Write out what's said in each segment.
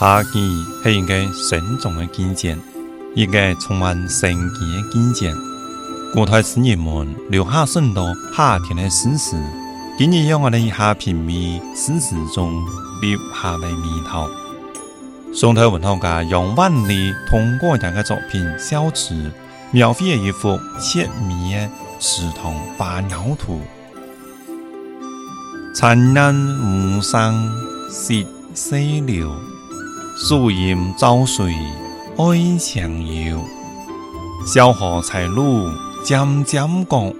夏季是一个慎重的季节，一个充满生机的季节。古代诗人们留下许多夏天的诗词，今日让我们一下品味诗词中留下的味道。宋代文学家杨万里通过这个作品《小词》，描绘了一幅切密的池塘花鸟图。残人无声惜细流，树阴照水爱相游。小荷才露尖尖角，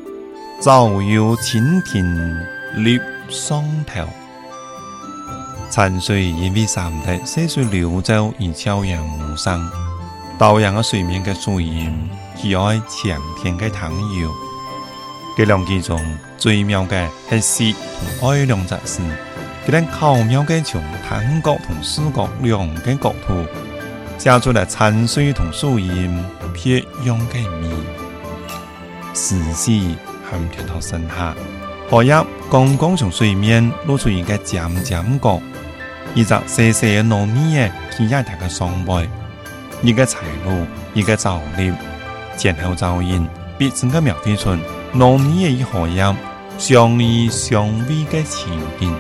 早有蜻蜓立上头。残水因为山体溪水流走而悄然无声，倒映喺水面的树荫，喜爱晴天嘅太阳。这两句中最妙嘅系诗同哀两只字，佢哋巧妙嘅从单角同四角两个角度，写出了残水同树荫别样嘅美。时时含贴到身下，荷叶刚刚从水面露出一个尖尖角。一只细细嘅糯米嘅企喺佢嘅双背，一个彩露，一个藻粒，前后照应，必整个描绘出糯米嘅一荷叶相依相偎嘅情景。